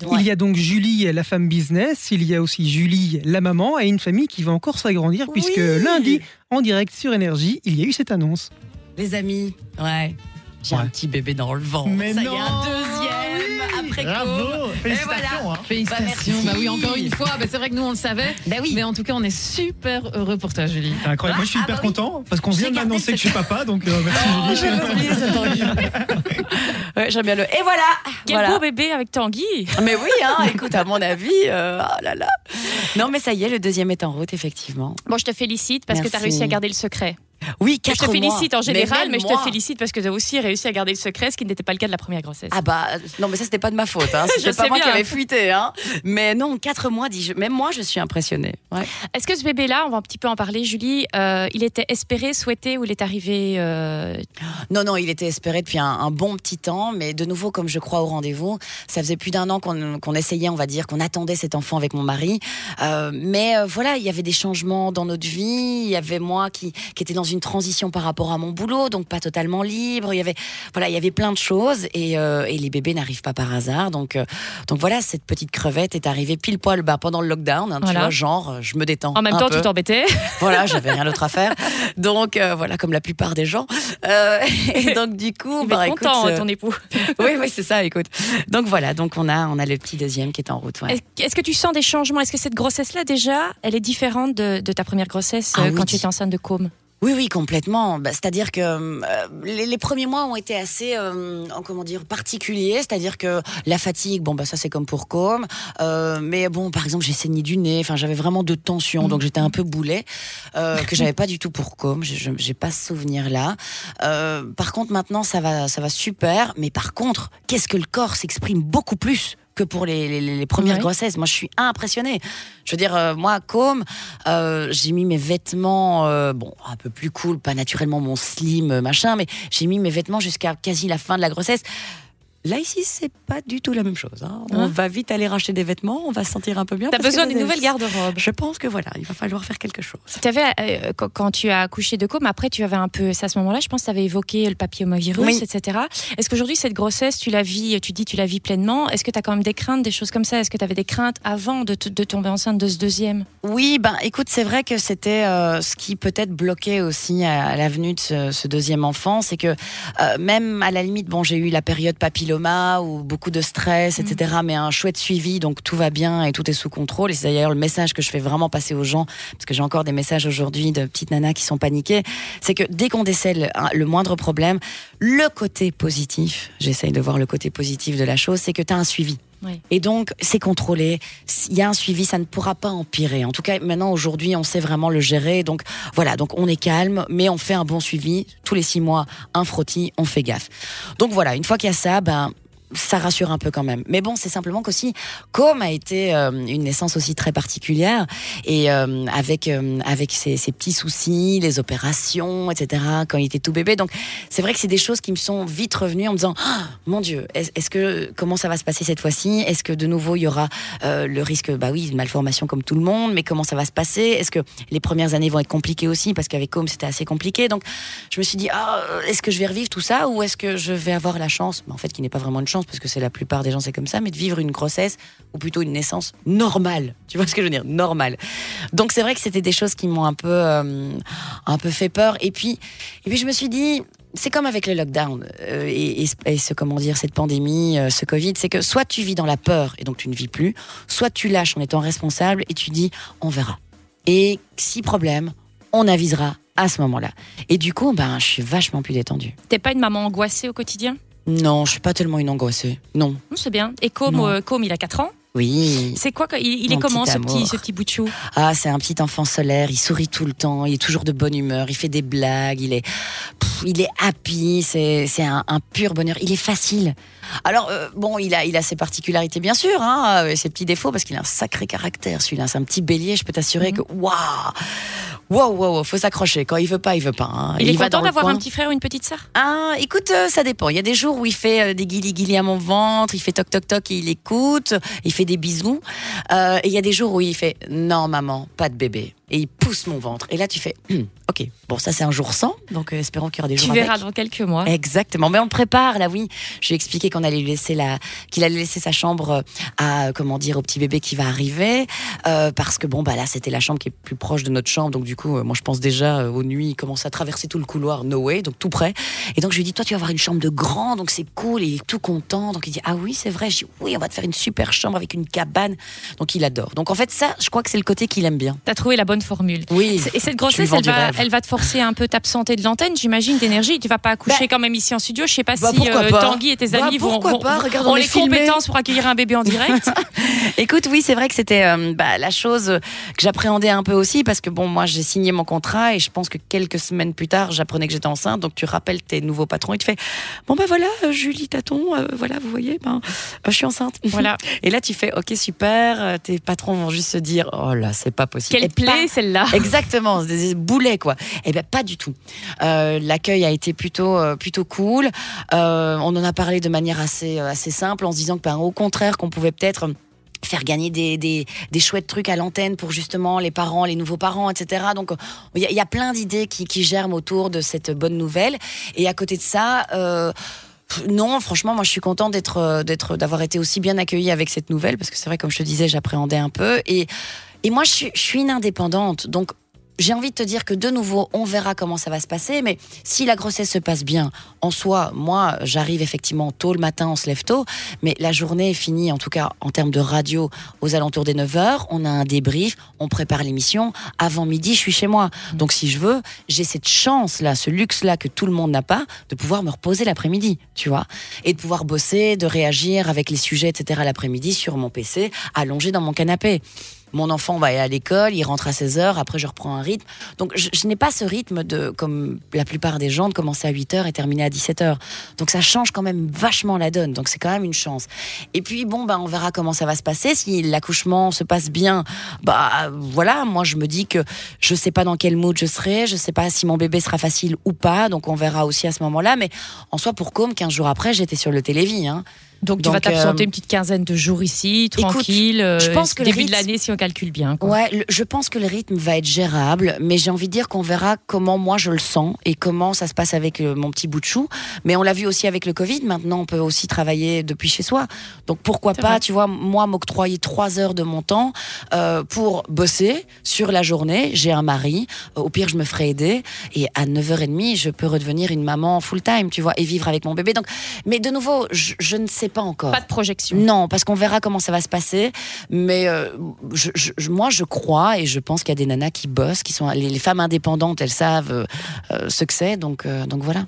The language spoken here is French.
Il y a donc Julie, la femme business, il y a aussi Julie, la maman, et une famille qui va encore s'agrandir, puisque lundi, en direct sur Énergie, il y a eu cette annonce. Les amis, ouais. J'ai un petit bébé dans le ventre. Mais ça y est, non, Bravo Côme. Félicitations hein. Félicitations. Bah, Bah, oui, encore une fois. Bah, c'est vrai que nous, on le savait. Bah oui. Mais en tout cas, on est super heureux pour toi, Julie. C'est incroyable. Moi, je suis Ah, hyper bah oui. content parce qu'on vient de m'annoncer que je suis papa, donc euh, merci Oh, Julie. ouais, j'aime bien le. Et voilà. Quel voilà. beau bébé avec Tanguy. Mais oui, hein, écoute, à mon avis, euh, oh là là. Non, mais ça y est, le deuxième est en route, effectivement. Bon, je te félicite parce que tu as réussi à garder le secret. Oui, Je quatre te félicite mois. en général, mais, je moi. te félicite parce que tu as aussi réussi à garder le secret, ce qui n'était pas le cas de la première grossesse. Ah bah non mais ça c'était pas de ma faute hein. Je c'était pas sais moi qui bien. avais fuité hein. mais non quatre mois dis même moi je suis impressionnée ouais. Est-ce que ce bébé-là, on va un petit peu en parler, Julie, euh, il était espéré, souhaité ou il est arrivé euh, non non il était espéré depuis un, un bon petit temps mais de nouveau comme je crois au rendez-vous ça faisait plus d'un an qu'on essayait on va dire qu'on attendait cet enfant avec mon mari Euh, mais voilà il y avait des changements dans notre vie il y avait moi qui qui était dans une transition par rapport à mon boulot donc pas totalement libre il y avait voilà il y avait plein de choses et, euh, et les bébés n'arrivent pas par hasard donc euh, donc voilà cette petite crevette est arrivée pile poil bah, pendant le lockdown hein, tu vois genre euh, je me détends En même un temps, peu. tu t'embêtais. Voilà, j'avais rien d'autre à faire. Donc euh, voilà, comme la plupart des gens. Euh, et donc du coup, Il bah, content, euh, ton époux. oui, oui, c'est ça. Écoute. Donc voilà, donc on a, on a le petit deuxième qui est en route. ouais. Est- Est-ce que tu sens des changements? Est-ce que cette grossesse-là, déjà, elle est différente de, de ta première grossesse Ah euh, oui. quand tu étais enceinte de côme Oui, oui, complètement. Bah, c'est-à-dire que euh, les, les premiers mois ont été assez, euh, comment dire, particuliers. C'est-à-dire que la fatigue, bon, bah ça c'est comme pour Com. Euh, mais bon, par exemple, j'ai saigné du nez. Enfin, j'avais vraiment de tension, donc j'étais un peu boulet, euh, que j'avais pas du tout pour Com. Je- je- J'ai pas ce souvenir-là. Euh, par contre, maintenant, ça va, ça va super. Mais par contre, qu'est-ce que le corps s'exprime beaucoup plus que pour les, les- les premières Ouais. grossesses. Moi, je suis impressionnée. Je veux dire, euh, moi, comme euh, j'ai mis mes vêtements, euh, bon, un peu plus cool, pas naturellement mon slim, machin, mais j'ai mis mes vêtements jusqu'à quasi la fin de la grossesse. Là, ici, c'est pas du tout la même chose. hein. On Hein va vite aller racheter des vêtements, on va se sentir un peu bien. T'as besoin d'une nouvelle garde-robe. Je pense que voilà, il va falloir faire quelque chose. Tu avais, euh, quand, tu as accouché de com, après tu avais un peu, c'est à ce moment-là, je pense que tu avais évoqué le papillomavirus, Oui. etc. Est-ce qu'aujourd'hui, cette grossesse, tu la vis, tu dis, tu la vis pleinement? Est-ce que tu as quand même des craintes, des choses comme ça? Est-ce que tu avais des craintes avant de, tomber enceinte de ce deuxième? Oui, ben écoute, c'est vrai que c'était euh, ce qui peut-être bloquait aussi à, à l'avenue de ce, ce deuxième enfant, c'est que euh, même à la limite, bon, j'ai eu la période ou beaucoup de stress, etc. Mais un chouette suivi, donc tout va bien et tout est sous contrôle. Et c'est d'ailleurs le message que je fais vraiment passer aux gens, parce que j'ai encore des messages aujourd'hui de petites nanas qui sont paniquées, c'est que dès qu'on décèle hein, le moindre problème, le côté positif, j'essaye de voir le côté positif de la chose, c'est que tu as un suivi. Et donc, c'est contrôlé. Il y a un suivi, ça ne pourra pas empirer. En tout cas, maintenant, aujourd'hui, on sait vraiment le gérer. Donc, voilà. Donc, on est calme, mais on fait un bon suivi. Tous les six mois, un frottis, on fait gaffe. Donc, voilà. Une fois qu'il y a ça, ben, ça rassure un peu quand même. Mais bon, c'est simplement qu'aussi, comme a été euh, une naissance aussi très particulière, et euh, avec euh, avec ses, petits soucis, les opérations, etc. Quand il était tout bébé, donc c'est vrai que c'est des choses qui me sont vite revenues en me disant, Ah, mon Dieu, est- est-ce que comment ça va se passer cette fois-ci? Est-ce que de nouveau il y aura euh, le risque, bah oui, de malformation comme tout le monde, mais comment ça va se passer? Est-ce que les premières années vont être compliquées aussi? Parce qu'avec Com c'était assez compliqué, donc je me suis dit, euh, est-ce que je vais revivre tout ça? Ou est-ce que je vais avoir la chance, mais en fait qui n'est pas vraiment une parce que c'est la plupart des gens c'est comme ça, mais de vivre une grossesse ou plutôt une naissance normale. Tu vois ce que je veux dire? Normale. Donc c'est vrai que c'était des choses qui m'ont un peu, euh, un peu fait peur. Et puis, et puis je me suis dit, c'est comme avec le lockdown euh, et ce comment dire cette pandémie, euh, ce Covid, c'est que soit tu vis dans la peur et donc tu ne vis plus, soit tu lâches en étant responsable et tu dis on verra. Et si problème, on avisera à ce moment-là. Et du coup, ben, je suis vachement plus détendue. T'es pas une maman angoissée au quotidien? Non, je suis pas tellement une angoissée. Non. Non, C'est bien. Et Com, Non. euh, il a 4 ans. Oui. C'est quoi Il, il est comment petit ce petit, ce petit bout de chou? Ah, c'est un petit enfant solaire. Il sourit tout le temps. Il est toujours de bonne humeur. Il fait des blagues. Il est, pff, il est happy. C'est, un, un pur bonheur. Il est facile. Alors euh, bon, il a, il a ses particularités bien sûr, hein, euh, ses petits défauts parce qu'il a un sacré caractère. Celui-là, c'est un petit bélier. Je peux t'assurer que waouh, waouh, waouh, waouh, faut s'accrocher. Quand il veut pas, il veut pas. hein. Il, est va content d'avoir un petit frère ou une petite sœur? Ah, écoute, euh, ça dépend. Il y a des jours où il fait euh, des guili guili à mon ventre, il fait toc toc toc et il écoute, il fait des bisous. Euh, et il y a des jours où il fait non maman, pas de bébé. Et il pousse mon ventre. Et là, tu fais, Hum, ok, bon, ça c'est un jour sans, donc euh, espérons qu'il y aura des Tu jours verras avec. dans quelques mois. Exactement, mais on le prépare là, oui. Je lui ai expliqué qu'on allait lui laisser la, qu'il allait laisser sa chambre à, comment dire, au petit bébé qui va arriver, euh, parce que bon, bah là, c'était la chambre qui est plus proche de notre chambre, donc du coup, euh, moi, je pense déjà euh, aux nuits, il commence à traverser tout le couloir, no way, donc tout près. Et donc je lui ai dit, toi, tu vas avoir une chambre de grand, donc c'est cool, et il est tout content. Donc il dit, ah oui, c'est vrai. Je dis, oui, on va te faire une super chambre avec une cabane. Donc il adore. Donc en fait, ça, je crois que c'est le côté qu'il aime bien. T'as trouvé la bonne formule. Oui. Et cette grossesse, elle va, rêve. elle va te forcer un peu t'absenter de l'antenne, j'imagine, d'énergie. Tu vas pas accoucher Bah, quand même ici en studio. Je sais pas bah, si euh, Tanguy et tes Bah, amis vont, pourquoi vont- pas Regarde, on ont est les compétences pour accueillir un bébé en direct. Écoute, oui, c'est vrai que c'était euh, bah, la chose que j'appréhendais un peu aussi parce que bon, moi, j'ai signé mon contrat et je pense que quelques semaines plus tard, j'apprenais que j'étais enceinte. Donc, tu rappelles tes nouveaux patrons et tu fais bon ben voilà, euh, Julie Taton, euh, voilà, vous voyez, ben, je suis enceinte. voilà. Et là, tu fais ok super. tes patrons vont juste se dire oh là, c'est pas possible. Quelle pas- plaie celle-là. Exactement, des boulets quoi. Eh ben pas du tout. L'accueil a été plutôt plutôt cool. On en a parlé de manière assez assez simple en se disant que ben, au contraire qu'on pouvait peut-être faire gagner des, des, chouettes trucs à l'antenne pour justement les parents, les nouveaux parents, etc. Donc il y, a- plein d'idées qui, qui germent autour de cette bonne nouvelle. Et à côté de ça. Euh, non, franchement, moi je suis contente d'être, euh, d'être, d'avoir été aussi bien accueillie avec cette nouvelle parce que c'est vrai, comme je te disais, j'appréhendais un peu et et moi je je suis une indépendante, donc j'ai envie de te dire que de nouveau, on verra comment ça va se passer, mais si la grossesse se passe bien, en soi, moi, j'arrive effectivement tôt le matin, on se lève tôt, mais la journée est finie, en tout cas en termes de radio, aux alentours des 9h, on a un débrief, on prépare l'émission, avant midi, je suis chez moi. Donc si je veux, j'ai cette chance-là, ce luxe-là que tout le monde n'a pas, de pouvoir me reposer l'après-midi, tu vois, et de pouvoir bosser, de réagir avec les sujets, etc. l'après-midi sur mon PC, allongé dans mon canapé. Mon enfant va aller à l'école, il rentre à 16h, après je reprends un rythme. Donc je, n'ai pas ce rythme de, comme la plupart des gens, de commencer à 8h et terminer à 17h. Donc ça change quand même vachement la donne. Donc c'est quand même une chance. Et puis bon, ben, on verra comment ça va se passer. Si l'accouchement se passe bien, bah voilà, moi je me dis que je sais pas dans quel mood je serai, je sais pas si mon bébé sera facile ou pas. Donc on verra aussi à ce moment-là. Mais en soi, pour comme 15 jours après, j'étais sur le télévis. Hein. Donc, tu Donc, vas t'absenter euh, une petite quinzaine de jours ici, écoute, tranquille. euh, je pense que le début de rythme- l'année, si on calcule bien. quoi. Ouais, le- je pense que le rythme va être gérable, mais j'ai envie de dire qu'on verra comment moi je le sens et comment ça se passe avec euh, mon petit bout de chou. Mais on l'a vu aussi avec le Covid. Maintenant, on peut aussi travailler depuis chez soi. Donc pourquoi pas, vrai. tu vois, moi m'octroyer trois heures de mon temps euh, pour bosser sur la journée. J'ai un mari. Euh, Au pire, je me ferai aider. Et à 9h30, je peux redevenir une maman full time, tu vois, et vivre avec mon bébé. Donc, mais de nouveau, je, je ne sais pas encore. Pas de projection. Non, parce qu'on verra comment ça va se passer. Mais euh, je, je- je- moi, je crois et je pense qu'il y a des nanas qui bossent, qui sont les, les femmes indépendantes. Elles savent euh, euh, ce que c'est. Donc, euh, donc voilà.